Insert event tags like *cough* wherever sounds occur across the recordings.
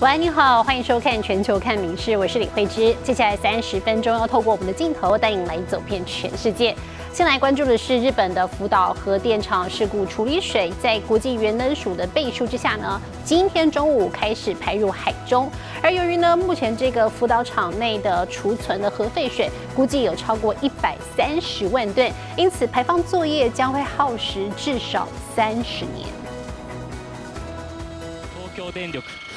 喂，你好，欢迎收看《全球看名事》，我是李慧芝。接下来三十分钟要透过我们的镜头带你来走遍全世界。先来关注的是日本的福岛核电厂事故处理水，在国际原能署的背书之下呢，今天中午开始排入海中。而由于呢，目前这个福岛厂内的储存的核废水估计有超过一百三十万吨，因此排放作业将会耗时至少三十年。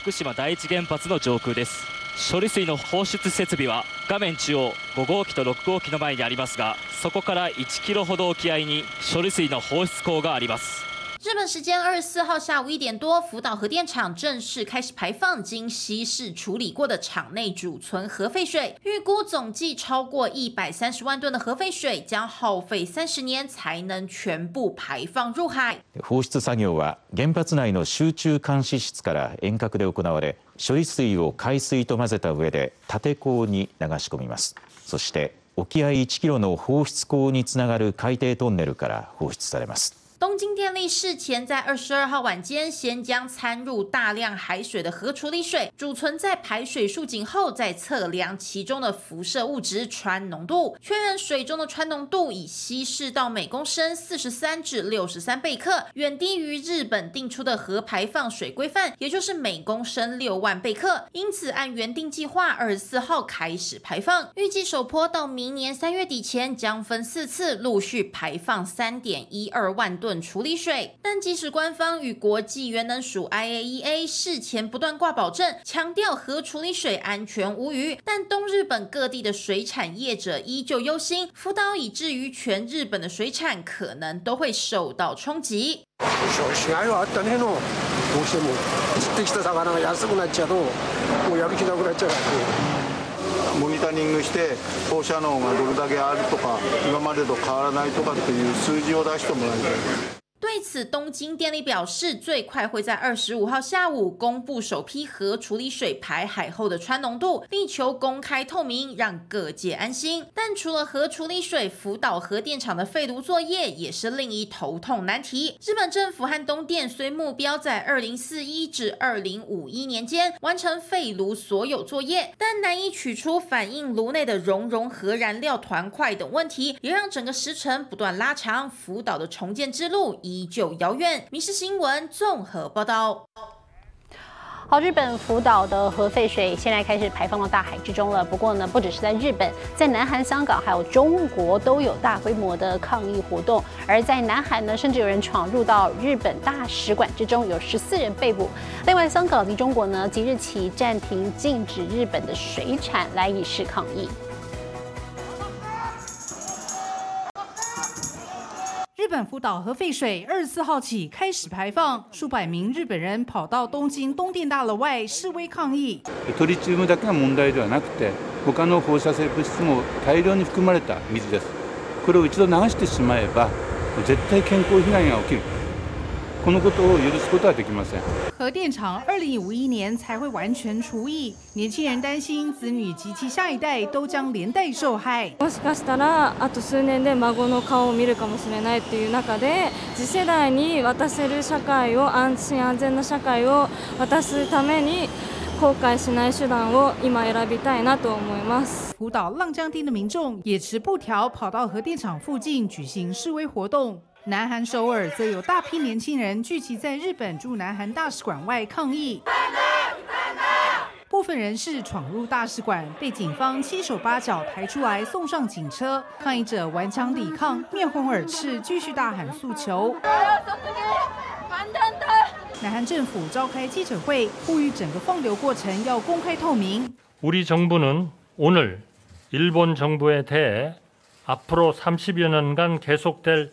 福島第一原発の上空です。処理水の放出設備は画面中央5号機と6号機の前にありますがそこから1キロほど沖合に処理水の放出口があります。日本时间二十四号下午一点多，福岛核电厂正式开始排放经稀释处理过的厂内储存核废水，预估总计超过一百三十万吨的核废水将耗费三十年才能全部排放入海。放出作業は原発内の集中監視室から遠隔で行われ処理水を海水と混ぜた上で縦坑に流し込みますそして沖合1キロの放出口につながる海底トンネルから放出されます 东京电力事前在二十二号晚间，先将掺入大量海水的核处理水储存在排水竖井后，再测量其中的辐射物质氚浓度，确认水中的氚浓度已稀释到每公升四十三至六十三贝克，远低于日本定出的核排放水规范，也就是每公升六万贝克。因此，按原定计划，二十四号开始排放，预计首波到明年三月底前将分四次陆续排放三点一二万吨。处理水，但即使官方与国际原能署 IAEA 事前不断挂保证，强调核处理水安全无虞，但东日本各地的水产业者依旧忧心，福岛以至于全日本的水产可能都会受到冲击。モニタリングして放射能がどれだけあるとか今までと変わらないとかっていう数字を出してもらいたい。对此，东京电力表示，最快会在二十五号下午公布首批核处理水排海后的氚浓度，力求公开透明，让各界安心。但除了核处理水，福岛核电厂的废炉作业也是另一头痛难题。日本政府和东电虽目标在二零四一至二零五一年间完成废炉所有作业，但难以取出反应炉内的熔融核燃料团块等问题，也让整个时程不断拉长，福岛的重建之路一。依旧遥远。民事新闻综合报道。好，日本福岛的核废水现在开始排放到大海之中了。不过呢，不只是在日本，在南韩、香港还有中国都有大规模的抗议活动。而在南韩呢，甚至有人闯入到日本大使馆之中，有十四人被捕。另外，香港及中国呢，即日起暂停禁止日本的水产来以示抗议。日本福岛核废水二十四号起开始排放，数百名日本人跑到东京东电大楼外示威抗议。トリチウムだけが問題ではなくて、他の放射性物質も大量に含まれた水です。これを一度流してしまえば、絶対健康被害が起きる。核电厂二零五一年才会完全除役，年轻人担心子女及其下一代都将连带受害。もしかしたらあと数年で孫の顔を見るかもしれないという中で、次世代に渡せる社会を安心安全な社会を渡すために。後悔しない手段を今選びたいなと思います。福岛浪江町的民众也持布条跑到核电厂附近举行示威活动。 南韩首尔则有大批年轻人聚集在日本驻南韩大使馆外抗议，部分人士闯入大使馆，被警方七手八脚抬出来送上警车。抗议者顽强抵抗，面红耳赤，继续大喊诉求。南韩政府召开记者会，呼吁整个放流过程要公开透明。우리정부는오늘일본정부에대해앞으로삼십여년간계속될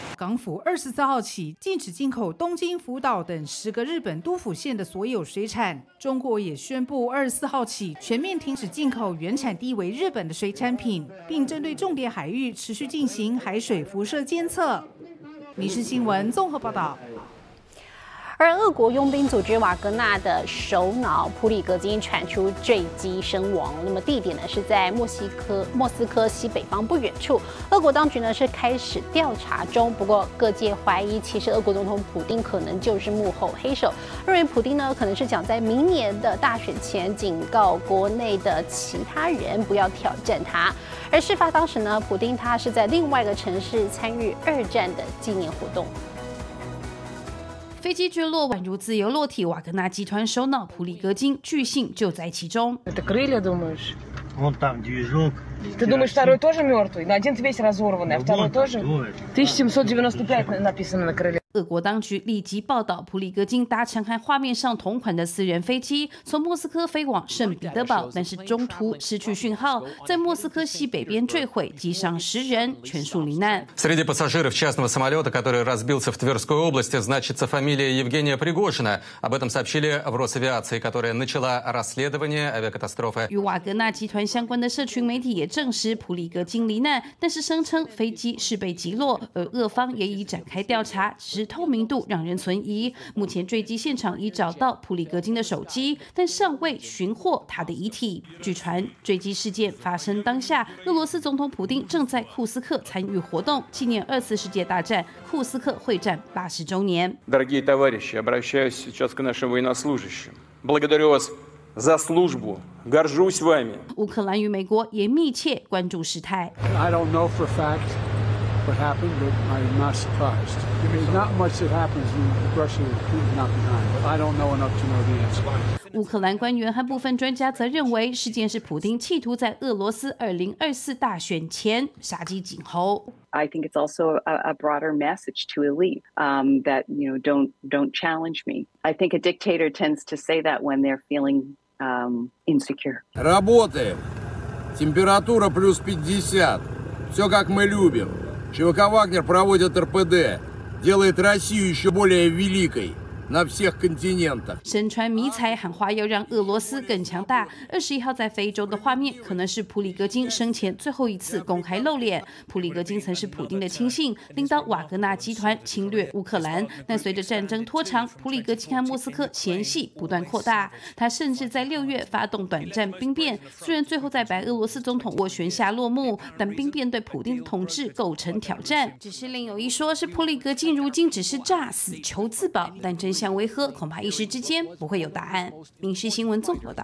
港府二十四号起禁止进口东京、福岛等十个日本都府县的所有水产。中国也宣布二十四号起全面停止进口原产地为日本的水产品，并针对重点海域持续进行海水辐射监测。民事新闻综合报道。而俄国佣兵组织瓦格纳的首脑普里格金传出坠机身亡，那么地点呢是在墨西哥莫斯科西北方不远处。俄国当局呢是开始调查中，不过各界怀疑，其实俄国总统普京可能就是幕后黑手，认为普京呢可能是想在明年的大选前警告国内的其他人不要挑战他。而事发当时呢，普京他是在另外一个城市参与二战的纪念活动。飞机坠落，宛如自由落体。瓦格纳集团首脑普里戈金巨星就在其中。Ты думаешь, второй тоже мертвый? Но один весь разорванный, а второй тоже? 1795 написано на крыле. 俄国当局立即报道，普里戈金搭乘和画面上同款的私人飞机从莫斯科飞往圣彼得堡，但是中途失去讯号，在莫斯科西北边坠毁，机上十人全数罹难。Среди пассажиров частного самолета, который разбился в Тверской области, значится фамилия Евгения Пригожина. Об этом сообщили в Росавиации, которая начала расследование авиакатастрофы. 与瓦格纳集团相关的社群媒体也 证实普里戈金罹难，但是声称飞机是被击落，而俄方也已展开调查。透明度让人存疑。目前坠机现场已找到普里格金的手机，但尚未寻获他的遗体。据传，坠机事件发生当下，俄罗斯总统普京正在库斯克参与活动，纪念二次世界大战库斯克会战八十周年。Дорогие товарищи, обращаюсь сейчас к нашим военнослужащим. Благодарю вас за службу, горжусь вами. 乌克兰与美国也密切关注事态。I don't know for fact. what happened, but I'm not surprised. There's not much that happens in Russia is not behind, but I don't know enough to know the answer. 乌克兰官员和部分专家则认为，事件是普京企图在俄罗斯2024大选前杀鸡儆猴。I think it's also a, a broader message to elite um, that you know don't don't challenge me. I think a dictator tends to say that when they're feeling um, insecure. Работаем. Температура плюс 50. Все как мы любим. ЧВК «Вагнер» проводит РПД, делает Россию еще более великой. 身穿迷彩喊话要让俄罗斯更强大。二十一号在非洲的画面，可能是普里戈金生前最后一次公开露脸。普里戈金曾是普京的亲信，领导瓦格纳集团侵略乌克兰。但随着战争拖长，普里戈金和莫斯科嫌隙不断扩大。他甚至在六月发动短暂兵变，虽然最后在白俄罗斯总统斡旋下落幕，但兵变对普京的统治构成挑战。只是另有一说是普里戈金如今只是诈死求自保，但真。相为何？恐怕一时之间不会有答案。民事新闻综合的。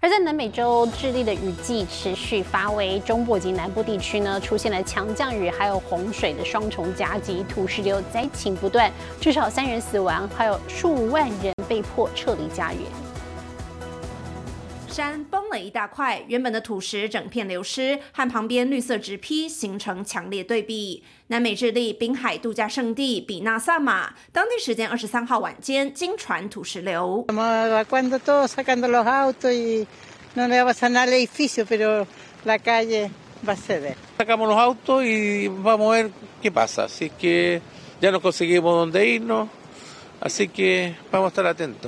而在南美洲，智利的雨季持续发威，中部及南部地区呢出现了强降雨，还有洪水的双重夹击，土石流灾情不断，至少三人死亡，还有数万人被迫撤离家园。山崩了一大块，原本的土石整片流失，和旁边绿色植批形成强烈对比。南美智利滨海度假胜地比纳萨马，当地时间二十三号晚间经传土石流。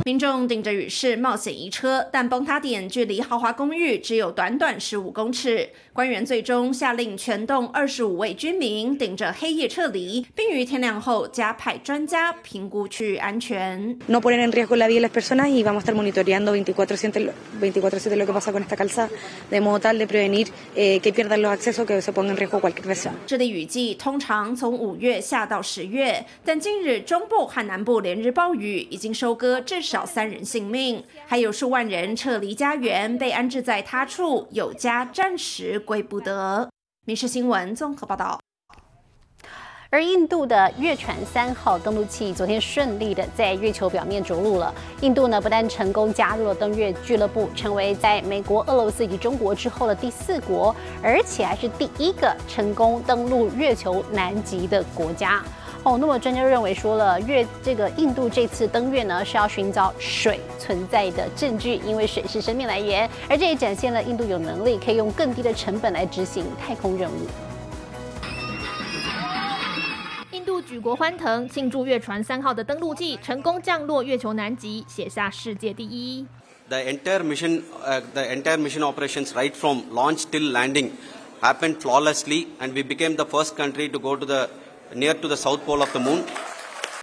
民众顶着雨势冒险移车，但崩塌点距离豪华公寓只有短短十五公尺。官员最终下令全栋二十五位居民顶着黑夜撤离，并于天亮后加派专家评估区域安全。No poner en riesgo la vida de las personas y vamos a estar monitoreando 24/7 24/7 lo que pasa con esta calzada de modo tal de prevenir que pierdan los accesos que se ponga en riesgo cualquier persona。这里雨季通常从五月下到十月，但近日中部和南部连日暴雨已经收割至少三人性命，还有数万人撤离家园，被安置在他处，有家暂时。归不得。民事新闻综合报道。而印度的月船三号登陆器昨天顺利的在月球表面着陆了。印度呢不但成功加入了登月俱乐部，成为在美国、俄罗斯以及中国之后的第四国，而且还是第一个成功登陆月球南极的国家。哦，那么专家认为说了，月这个印度这次登月呢是要寻找水存在的证据，因为水是生命来源，而这也展现了印度有能力可以用更低的成本来执行太空任务。印度举国欢腾，庆祝月船三号的登陆季成功降落月球南极，写下世界第一。The entire mission, uh, the entire mission operations, right from launch till landing, happened flawlessly, and we became the first country to go to the near to the south pole of the moon.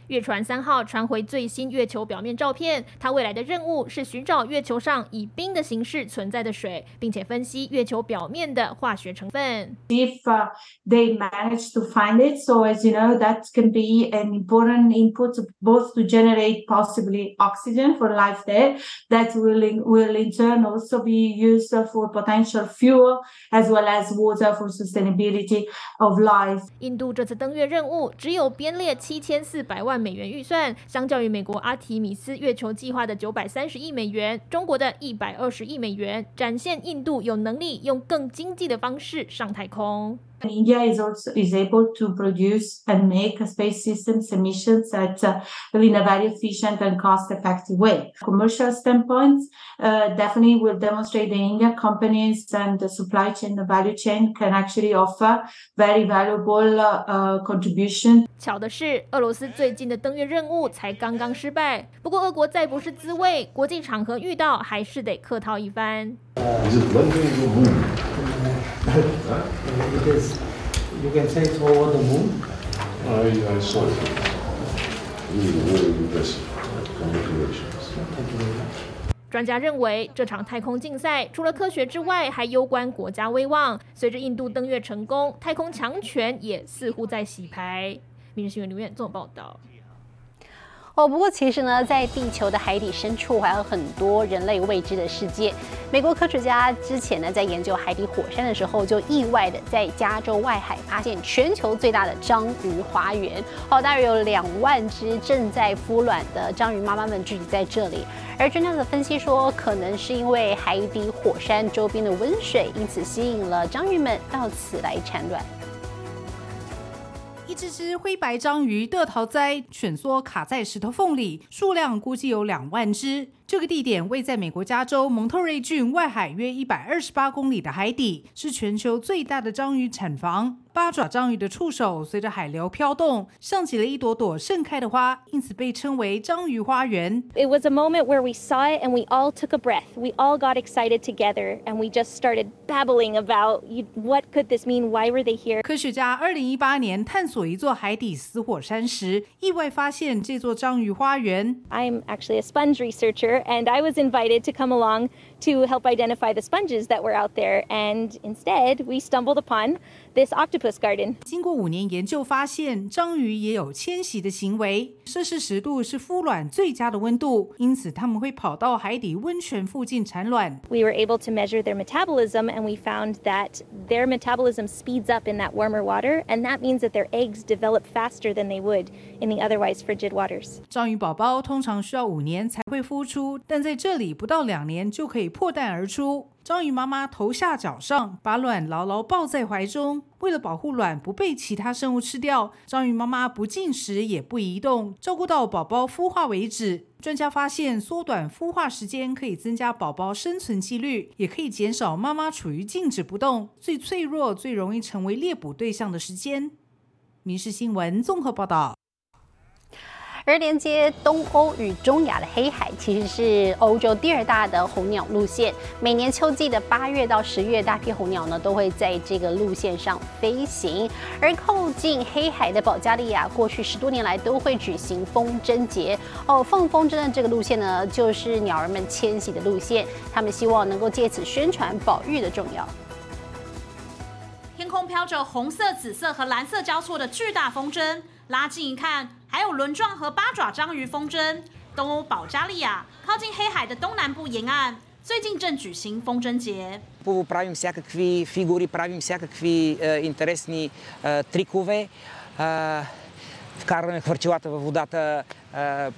月船三号传回最新月球表面照片，它未来的任务是寻找月球上以冰的形式存在的水，并且分析月球表面的化学成分。If uh, they manage to find it, so as you know, that can be an important input both to generate possibly oxygen for life there, that will in, will in turn also be used for potential fuel as well as water for sustainability of life. 印度这次登月任务只有编列七千四百万。万美元预算，相较于美国阿提米斯月球计划的九百三十亿美元，中国的一百二十亿美元，展现印度有能力用更经济的方式上太空。India is also is able to produce and make space systems emissions at uh, in a very efficient and cost-effective way. Commercial standpoints uh, definitely will demonstrate the Indian companies and the supply chain, the value chain can actually offer very valuable uh, contribution. 巧的是，俄罗斯最近的登月任务才刚刚失败。不过，俄国再不是滋味，国际场合遇到还是得客套一番。 专家认为这场太空竞赛除了科学之外还攸关国家威望。随着印度登月成功太空强权也似乎在洗牌民生新闻留言做报道。哦，不过其实呢，在地球的海底深处还有很多人类未知的世界。美国科学家之前呢，在研究海底火山的时候，就意外的在加州外海发现全球最大的章鱼花园。哦，大约有两万只正在孵卵的章鱼妈妈们聚集在这里。而专家的分析说，可能是因为海底火山周边的温水，因此吸引了章鱼们到此来产卵。一只只灰白章鱼的逃灾蜷缩卡在石头缝里，数量估计有两万只。这个地点位在美国加州蒙特瑞郡外海约一百二十八公里的海底，是全球最大的章鱼产房。八爪章鱼的触手随着海流飘动，像起了一朵朵盛开的花，因此被称为章鱼花园。It was a moment where we saw it and we all took a breath. We all got excited together and we just started babbling about what could this mean? Why were they here? 科学家二零一八年探索一座海底死火山时，意外发现这座章鱼花园。I'm actually a sponge researcher and I was invited to come along to help identify the sponges that were out there. And instead, we stumbled upon this octopus garden. 经过五年研究，发现章鱼也有迁徙的行为。 摄氏十度是孵卵最佳的温度，因此它们会跑到海底温泉附近产卵。We were able to measure their metabolism, and we found that their metabolism speeds up in that warmer water, and that means that their eggs develop faster than they would in the otherwise frigid waters. 章鱼宝宝通常需要五年才会孵出，但在这里不到两年就可以破蛋而出。章鱼妈妈头下脚上，把卵牢牢抱在怀中。为了保护卵不被其他生物吃掉，章鱼妈妈不进食也不移动，照顾到宝宝孵化为止。专家发现，缩短孵化时间可以增加宝宝生存几率，也可以减少妈妈处于静止不动、最脆弱、最容易成为猎捕对象的时间。《民事新闻》综合报道。而连接东欧与中亚的黑海，其实是欧洲第二大的候鸟路线。每年秋季的八月到十月，大批候鸟呢都会在这个路线上飞行。而靠近黑海的保加利亚，过去十多年来都会举行风筝节。哦，放风筝的这个路线呢，就是鸟儿们迁徙的路线。他们希望能够借此宣传保育的重要。天空飘着红色、紫色和蓝色交错的巨大风筝，拉近一看。还有轮状和八爪章鱼风筝。东欧保加利亚靠近黑海的东南部沿岸，最近正举行风筝节。Правим всякакви фигури, правим всякакви интересни трикове. Вкарваме хвърчилата във водата,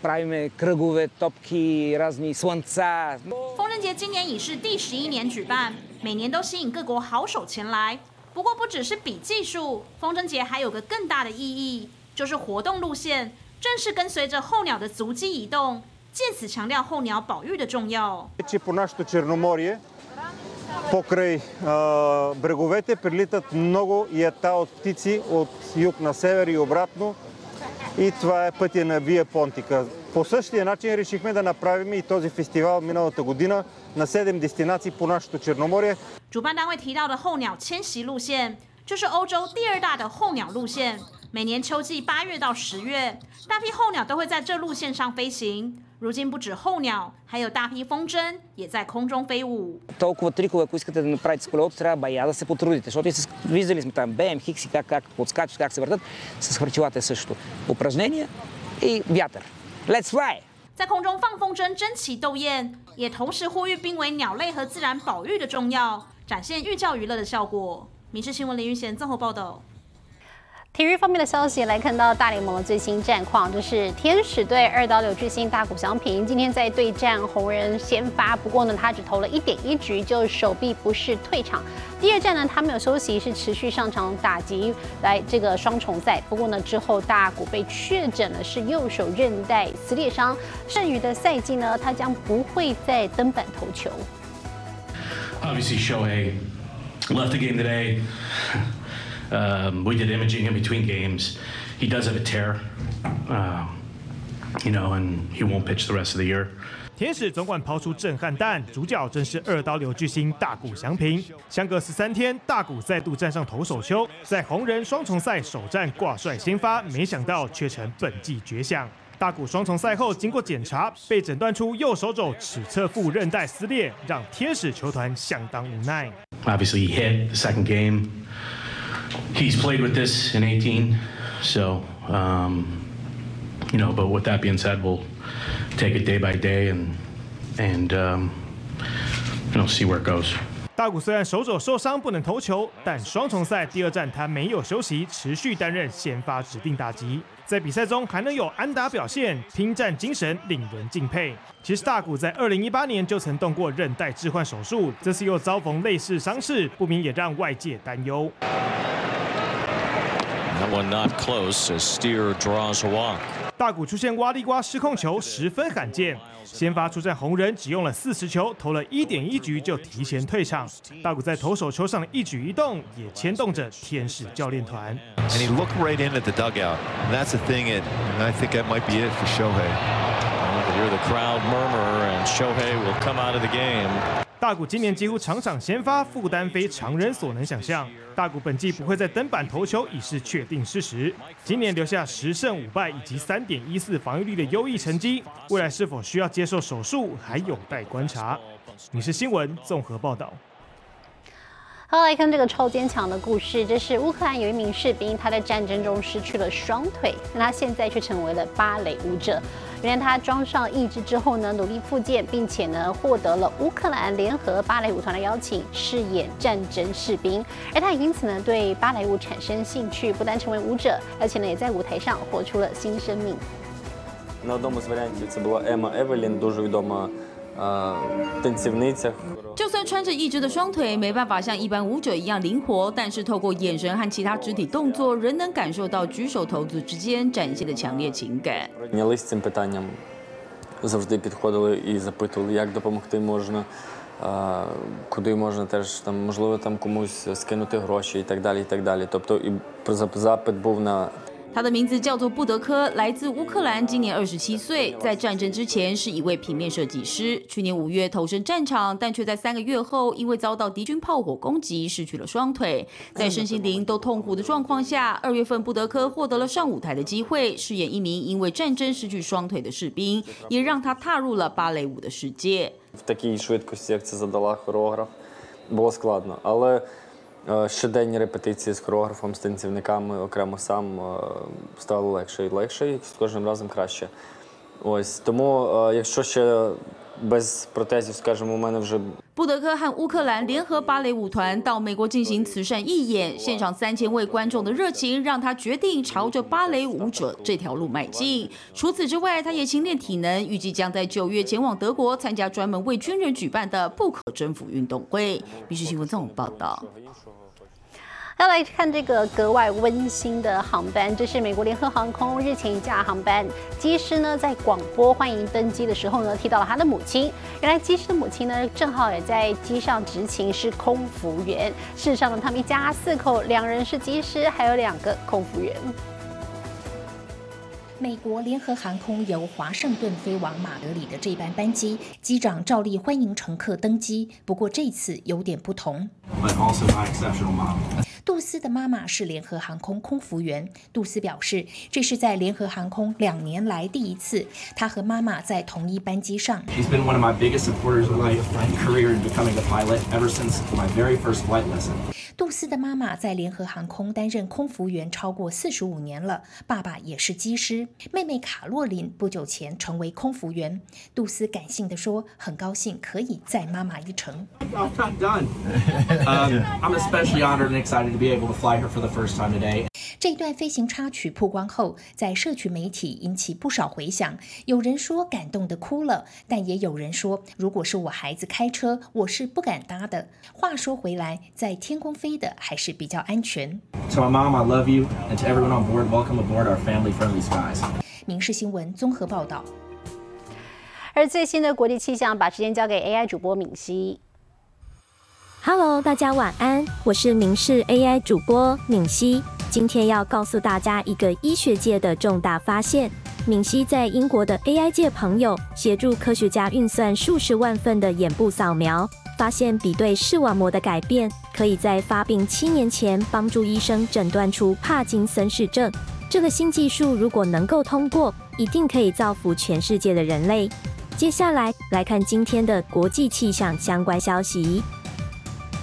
правиме кръгове, топки, разни слънца. 风筝节今年已是第十一年举办，每年都吸引各国好手前来。不过不只是比技术，风筝节还有个更大的意义。 就是活动路线正是跟随着候鸟的足迹移动，借此强调候鸟保育的重要。По нашето Черноморие, покрай бреговете прилитат много ята от птици от юг на север и обратно. и това е пътя на Вия Понтика. По същия начин решихме да направим и този фестивал миналата година на 7 дестинации по нашето Черноморие. 主办单位提到的候鸟迁徙路线，就是欧洲第二大的候鸟路线。 每年秋季八月到十月，大批候鸟都会在这路线上飞行。如今不止候鸟，还有大批风筝也在空中飞舞。Толкова трикове, ако искате да направите с колелото, трябва бая да се потрудите, защото виждали сме там БМ, Хикси, как, как подскачат, как се въртат, с хвърчилата е същото. Упражнения и вятър. Let's fly! 在空中放风筝，争奇斗艳，也同时呼吁濒危鸟类和自然保育的重要，展现寓教于乐的效果。民事新闻林玉贤综合报道。 体育方面的消息来看到大联盟的最新战况，就是天使队二刀流巨星大谷翔平今天在对战红人先发，不过呢他只投了一点一局就手臂不适退场。第二战呢他没有休息，是持续上场打击来这个双重赛。不过呢之后大谷被确诊了是右手韧带撕裂伤，剩余的赛季呢他将不会再登板投球。Obviously, Shohei left the game today. *laughs* Um, we did imaging in between games. He does have a tear, um, you know, and he won't pitch the rest of the year. 天使总管抛出震撼弹，主角正是二刀流巨星大谷翔平。相隔十三天，大谷再度站上投手丘，在红人双重赛首战挂帅先发，没想到却成本季绝响。大谷双重赛后经过检查，被诊断出右手肘尺侧副韧带撕裂，让天使球团相当无奈。Obviously, he hit the second game. He's played with this in 18, so um, you know. But with that being said, we'll take it day by day and and um, you know see where it goes. 大谷虽然手肘受伤不能投球，但双重赛第二战他没有休息，持续担任先发指定打击。在比赛中还能有安打表现，拼战精神令人敬佩。其实大谷在二零一八年就曾动过韧带置换手术，这次又遭逢类似伤势，不免也让外界担忧。That one not close as Steer draws a walk. 大谷出现挖地瓜失控球，十分罕见。先发出战红人只用了四十球，投了一点一局就提前退场。大谷在投手球上的一举一动，也牵动着天使教练团。 And he looked right in at the dugout. And that's the thing, it, and I think that might be it for Shohei. You can hear the crowd murmur, and Shohei will come out of the game. 大谷今年几乎场场先发，负担非常人所能想象。大谷本季不会再登板投球已是确定事实。今年留下十胜五败以及三点一四防御率的优异成绩，未来是否需要接受手术还有待观察。你是新闻综合报道。好，来看这个超坚强的故事。这是乌克兰有一名士兵，他在战争中失去了双腿，但他现在却成为了芭蕾舞者。原来他装上义肢之后呢，努力复健，并且呢获得了乌克兰联合芭蕾舞团的邀请，饰演战争士兵。而他也因此呢对芭蕾舞产生兴趣，不但成为舞者，而且呢也在舞台上活出了新生命。 На одному з варіантів це була Ема Евелін, дуже відома е, танцівниця. 就算穿着义肢的双腿没办法像一般舞者一样灵活，但是透过眼神和其他肢体动作，仍能感受到举手投足之间展现的强烈情感。 Зайнялись цим питанням, завжди підходили і запитували, як допомогти можна, е, куди можна теж там, можливо, там комусь скинути гроші і так далі. і так далі. Тобто і запит був на 他的名字叫做布德科，来自乌克兰，今年二十七岁，在战争之前是一位平面设计师。去年五月投身战场，但却在三个月后因为遭到敌军炮火攻击，失去了双腿。在身心灵都痛苦的状况下，二月份布德科获得了上舞台的机会，饰演一名因为战争失去双腿的士兵，也让他踏入了芭蕾舞的世界。 в такій швидкості, як це задала хореограф, було складно. Але е, Щоденні репетиції з хореографом, з танцівниками, окремо сам е, стало легше і легше, і з кожним разом краще. Ось тому, е, якщо ще без протезів, скажімо, у мене вже 布德克和乌克兰联合芭蕾舞团到美国进行慈善义演，现场三千位观众的热情让他决定朝着芭蕾舞者这条路迈进。除此之外，他也勤练体能，预计将在九月前往德国参加专门为军人举办的不可征服运动会。必须新闻综合报道。要来看这个格外温馨的航班，这是美国联合航空日前一架航班，机师呢在广播欢迎登机的时候呢，提到了他的母亲。原来机师的母亲呢，正好也在机上执勤，是空服员。事实上呢，他们一家四口，两人是机师，还有两个空服员。美国联合航空由华盛顿飞往马德里的这班班机，机长照例欢迎乘客登机，不过这次有点不同。杜斯的妈妈是联合航空空服员。杜斯表示，这是在联合航空两年来第一次，他和妈妈在同一班机上。She's been one of my biggest supporters of my career in becoming a pilot ever since my very first flight lesson. 杜斯的妈妈在联合航空担任空服员超过四十五年了，爸爸也是机师。妹妹卡洛琳不久前成为空服员。杜斯感性地说：“很高兴可以载妈妈一程。” I'm done. Um, I'm especially honored and excited to be able to fly her for the first time today. 这段飞行插曲曝光后，在社区媒体引起不少回响。有人说感动的哭了，但也有人说，如果是我孩子开车，我是不敢搭的。话说回来，在天空飞的还是比较安全。To my mom, I love you, and to everyone on board, welcome aboard our family-friendly skies. 民事新闻综合报道。而最新的国际气象，把时间交给 AI 主播敏熙。Hello，大家晚安，我是明视 AI 主播敏熙。今天要告诉大家一个医学界的重大发现。敏熙在英国的 AI 界朋友协助科学家运算数十万份的眼部扫描，发现比对视网膜的改变，可以在发病七年前帮助医生诊断出帕金森氏症。这个新技术如果能够通过，一定可以造福全世界的人类。接下来来看今天的国际气象相关消息。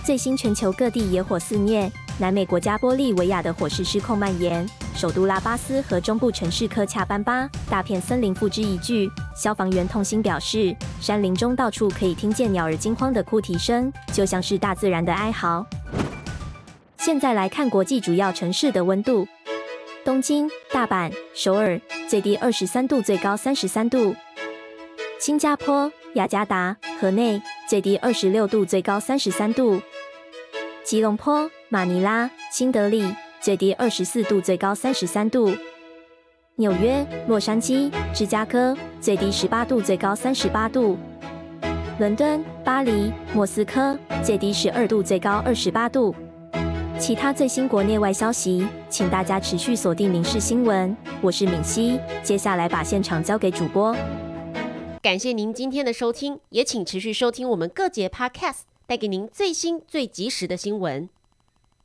最新全球各地野火肆虐，南美国家玻利维亚的火势失控蔓延，首都拉巴斯和中部城市科恰班巴大片森林付之一炬。消防员痛心表示，山林中到处可以听见鸟儿惊慌的哭啼声，就像是大自然的哀嚎。现在来看国际主要城市的温度：东京、大阪、首尔，最低二十三度，最高三十三度；新加坡、雅加达、河内，最低二十六度，最高三十三度。吉隆坡、马尼拉、新德里，最低二十四度，最高三十三度；纽约、洛杉矶、芝加哥，最低十八度，最高三十八度；伦敦、巴黎、莫斯科，最低十二度，最高二十八度。其他最新国内外消息，请大家持续锁定《民事新闻》，我是敏熙。接下来把现场交给主播。感谢您今天的收听，也请持续收听我们各节 Podcast。带给您最新、最及时的新闻。